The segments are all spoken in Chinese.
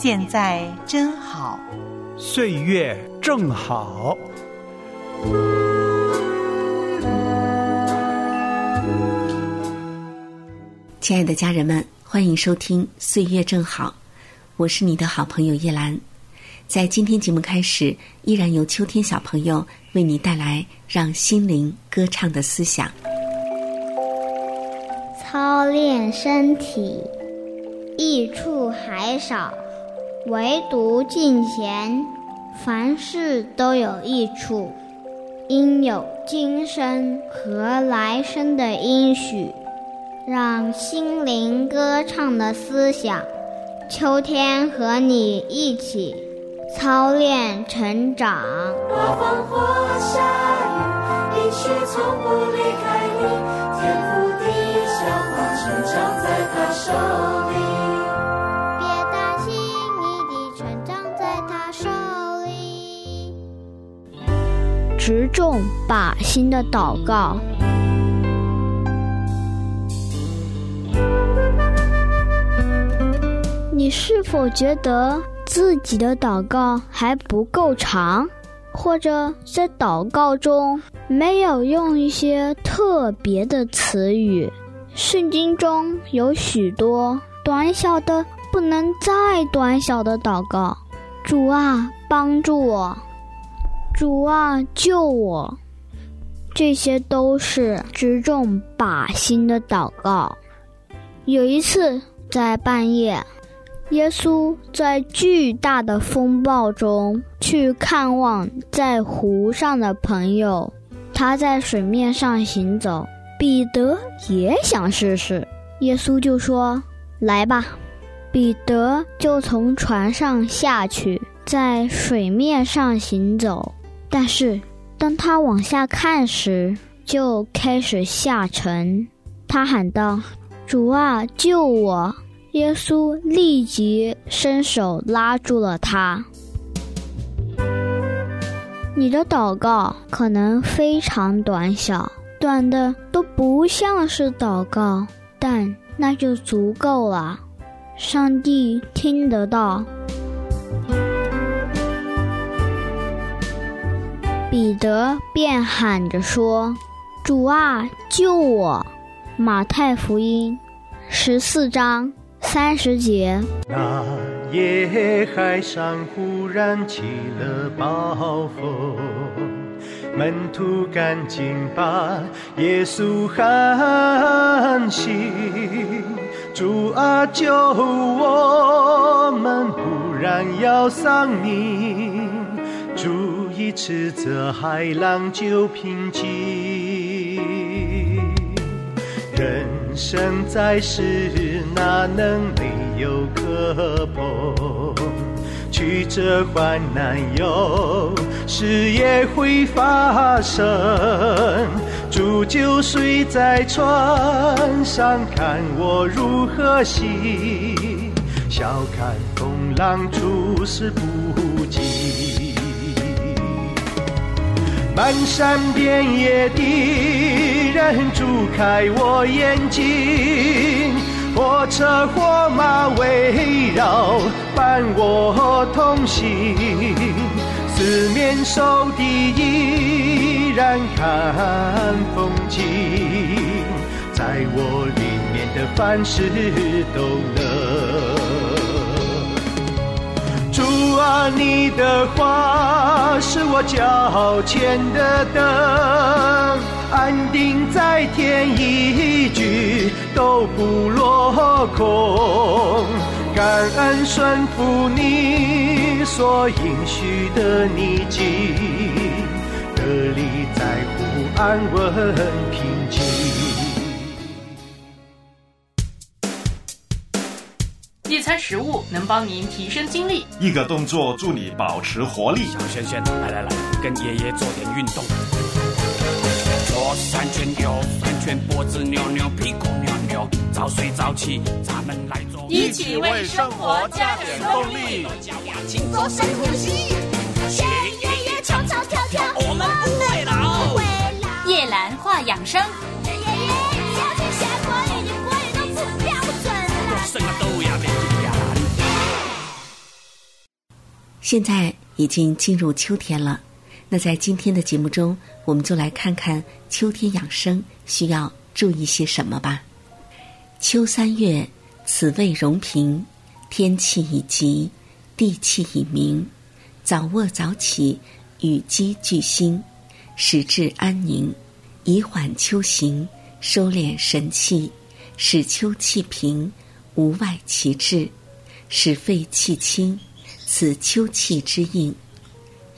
现在真好，岁月正好。亲爱的家人们，欢迎收听《岁月正好》，我是你的好朋友叶兰。在今天节目开始，依然由秋天小朋友为你带来让心灵歌唱的思想。操练身体，益处还少，唯独敬贤，凡事都有益处。应有今生和来生的应许，让心灵歌唱的思想，秋天和你一起操练成长。刮风或下雨，应许从不离开你，天赋地消化成长在他手持重靶心的祷告。你是否觉得自己的祷告还不够长，或者在祷告中没有用一些特别的词语？圣经中有许多短小的不能再短小的祷告。主啊，帮助我。主啊，救我！这些都是直中靶心的祷告。有一次，在半夜，耶稣在巨大的风暴中去看望在湖上的朋友。他在水面上行走，彼得也想试试。耶稣就说：“来吧。”彼得就从船上下去，在水面上行走。但是，当他往下看时，就开始下沉。他喊道：“主啊，救我！”耶稣立即伸手拉住了他。你的祷告可能非常短小，短的都不像是祷告，但那就足够了。上帝听得到。彼得便喊着说：“主啊，救我！”马太福音十四章三十节。那夜海上忽然起了暴风，门徒赶紧把耶稣喊醒：“主啊，救我们，不然要丧命！”主。一斥责海浪就平静。人生在世，哪能没有磕碰？曲折患难有时也会发生。煮酒睡在船上，看我如何行。笑看风浪，处事不惊。漫山遍野的人住开我眼睛，火车火马围绕伴我同行，四面受敌依然看风景，在我里面的凡事都能。主啊，你的话是我脚前的灯，安定在天，一句都不落空。感恩顺服你所应许的逆境，得力在乎安稳平一餐食物能帮您提升精力，一个动作助你保持活力。小轩轩，来来来，跟爷爷做点运动。左三圈，右三圈，脖子扭扭，屁股扭扭，早睡早起，咱们来做。一起为生活加点动力。请做深呼吸，学爷爷唱唱跳跳，我们不会老。会老。叶兰话养生，现在已经进入秋天了，那在今天的节目中，我们就来看看秋天养生需要注意些什么吧。秋三月，此谓容平，天气已急，地气已明，早卧早起，与鸡俱兴，使志安宁，以缓秋行，收敛神气，使秋气平，无外其志，使肺气清。此秋气之应，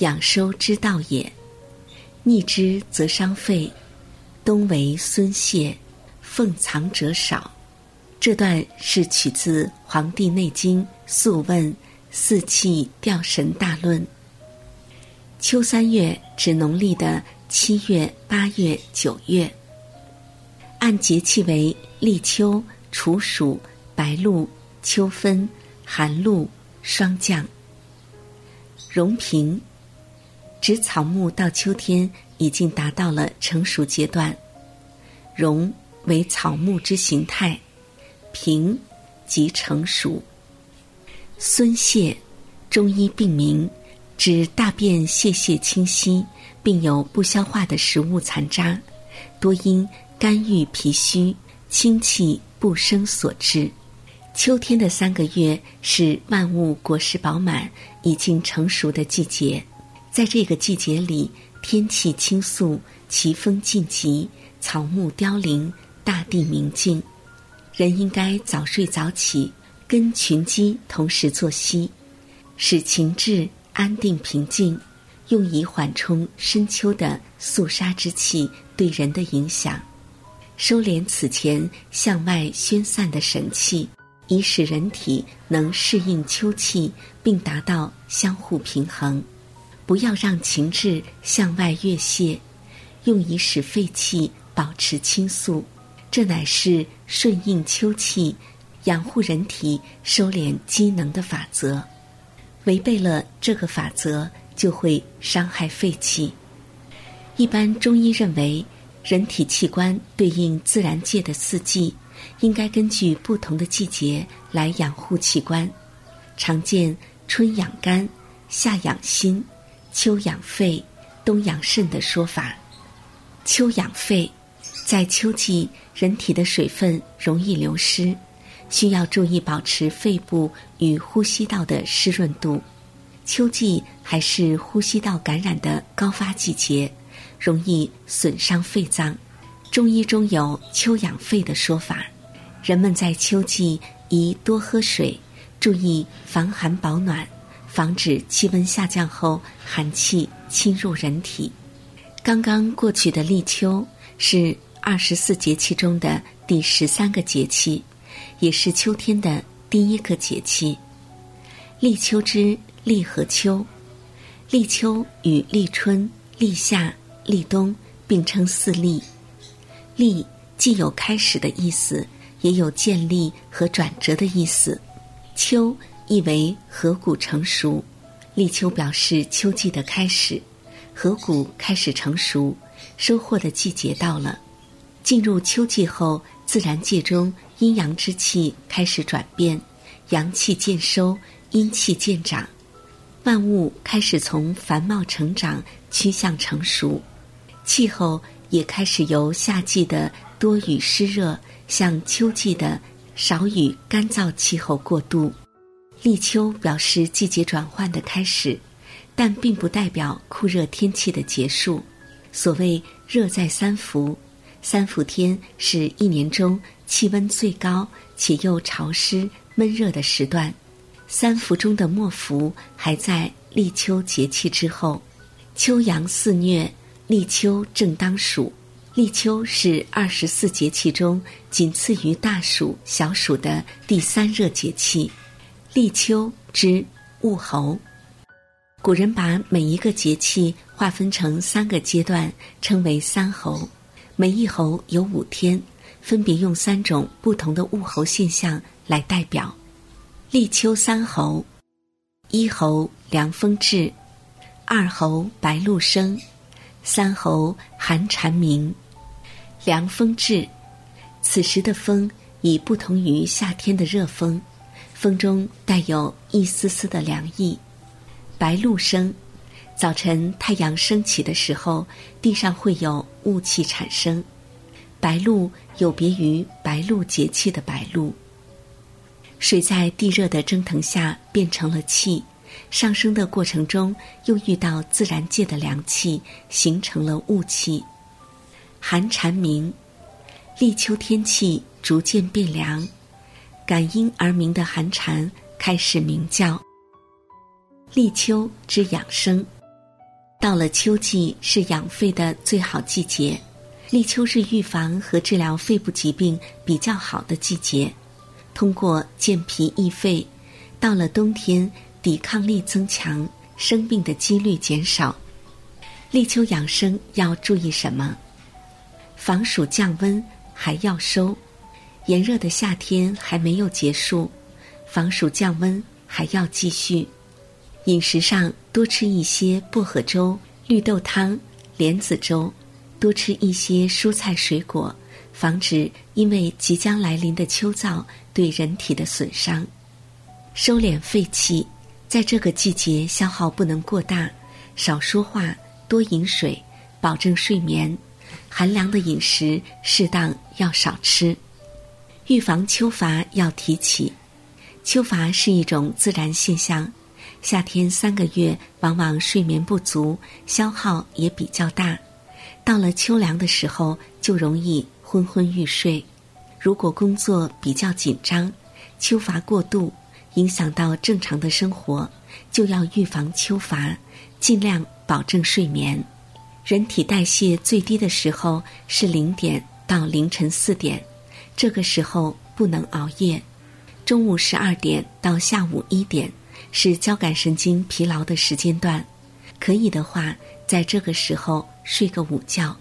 养收之道也。逆之则伤肺。冬为孙泄，奉藏者少。这段是取自《黄帝内经·素问·四气调神大论》。秋三月指农历的七月、八月、九月。按节气为立秋、处暑、白露、秋分、寒露、霜降。荣平，指草木到秋天已经达到了成熟阶段。荣为草木之形态，平即成熟。孙泄，中医病名，指大便泄泻清晰，并有不消化的食物残渣，多因肝郁脾虚、清气不生所致。秋天的三个月是万物果实饱满、已经成熟的季节，在这个季节里，天气清肃，奇风劲急，草木凋零，大地明净。人应该早睡早起，跟群鸡同时作息，使情志安定平静，用以缓冲深秋的肃杀之气对人的影响，收敛此前向外宣散的神气。以使人体能适应秋气，并达到相互平衡。不要让情志向外越泄，用以使肺气保持清肃。这乃是顺应秋气、养护人体、收敛机能的法则。违背了这个法则，就会伤害肺气。一般中医认为，人体器官对应自然界的四季。应该根据不同的季节来养护器官，常见春养肝、夏养心、秋养肺、冬养肾的说法。秋养肺，在秋季人体的水分容易流失，需要注意保持肺部与呼吸道的湿润度。秋季还是呼吸道感染的高发季节，容易损伤肺脏。中医中有秋养肺的说法。人们在秋季宜多喝水，注意防寒保暖，防止气温下降后寒气侵入人体。刚刚过去的立秋是二十四节气中的第十三个节气，也是秋天的第一个节气。立秋之立和秋，立秋与立春、立夏、立冬并称四立。立既有开始的意思。也有建立和转折的意思。秋意为禾谷成熟，立秋表示秋季的开始，禾谷开始成熟，收获的季节到了。进入秋季后，自然界中阴阳之气开始转变，阳气渐收，阴气渐长，万物开始从繁茂成长趋向成熟，气候也开始由夏季的多雨湿热。向秋季的少雨干燥气候过渡，立秋表示季节转换的开始，但并不代表酷热天气的结束。所谓“热在三伏”，三伏天是一年中气温最高且又潮湿闷热的时段。三伏中的末伏还在立秋节气之后，秋阳肆虐，立秋正当暑。立秋是二十四节气中仅次于大暑、小暑的第三热节气。立秋之物候，古人把每一个节气划分成三个阶段，称为三候。每一候有五天，分别用三种不同的物候现象来代表。立秋三候：一候凉风至，二候白露生，三候寒蝉鸣。凉风至，此时的风已不同于夏天的热风，风中带有一丝丝的凉意。白露生，早晨太阳升起的时候，地上会有雾气产生。白露有别于白露节气的白露。水在地热的蒸腾下变成了气，上升的过程中又遇到自然界的凉气，形成了雾气。寒蝉鸣，立秋天气逐渐变凉，感应而鸣的寒蝉开始鸣叫。立秋之养生，到了秋季是养肺的最好季节。立秋是预防和治疗肺部疾病比较好的季节。通过健脾益肺，到了冬天抵抗力增强，生病的几率减少。立秋养生要注意什么？防暑降温还要收，炎热的夏天还没有结束，防暑降温还要继续。饮食上多吃一些薄荷粥、绿豆汤、莲子粥，多吃一些蔬菜水果，防止因为即将来临的秋燥对人体的损伤。收敛肺气，在这个季节消耗不能过大，少说话，多饮水，保证睡眠。寒凉的饮食适当要少吃，预防秋乏要提起。秋乏是一种自然现象，夏天三个月往往睡眠不足，消耗也比较大。到了秋凉的时候，就容易昏昏欲睡。如果工作比较紧张，秋乏过度，影响到正常的生活，就要预防秋乏，尽量保证睡眠。人体代谢最低的时候是零点到凌晨四点，这个时候不能熬夜。中午十二点到下午一点是交感神经疲劳的时间段，可以的话，在这个时候睡个午觉。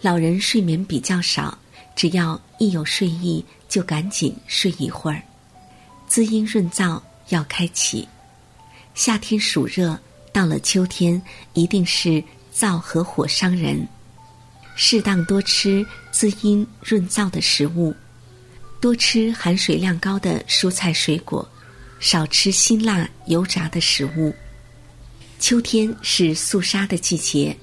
老人睡眠比较少，只要一有睡意就赶紧睡一会儿。滋阴润燥要开启。夏天暑热，到了秋天一定是。燥和火伤人，适当多吃滋阴润燥的食物，多吃含水量高的蔬菜水果，少吃辛辣油炸的食物。秋天是肃杀的季节，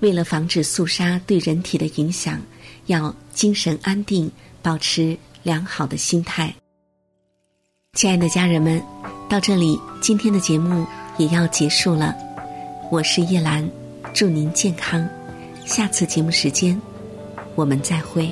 为了防止肃杀对人体的影响，要精神安定，保持良好的心态。亲爱的家人们，到这里今天的节目也要结束了，我是叶兰。祝您健康，下次节目时间，我们再会。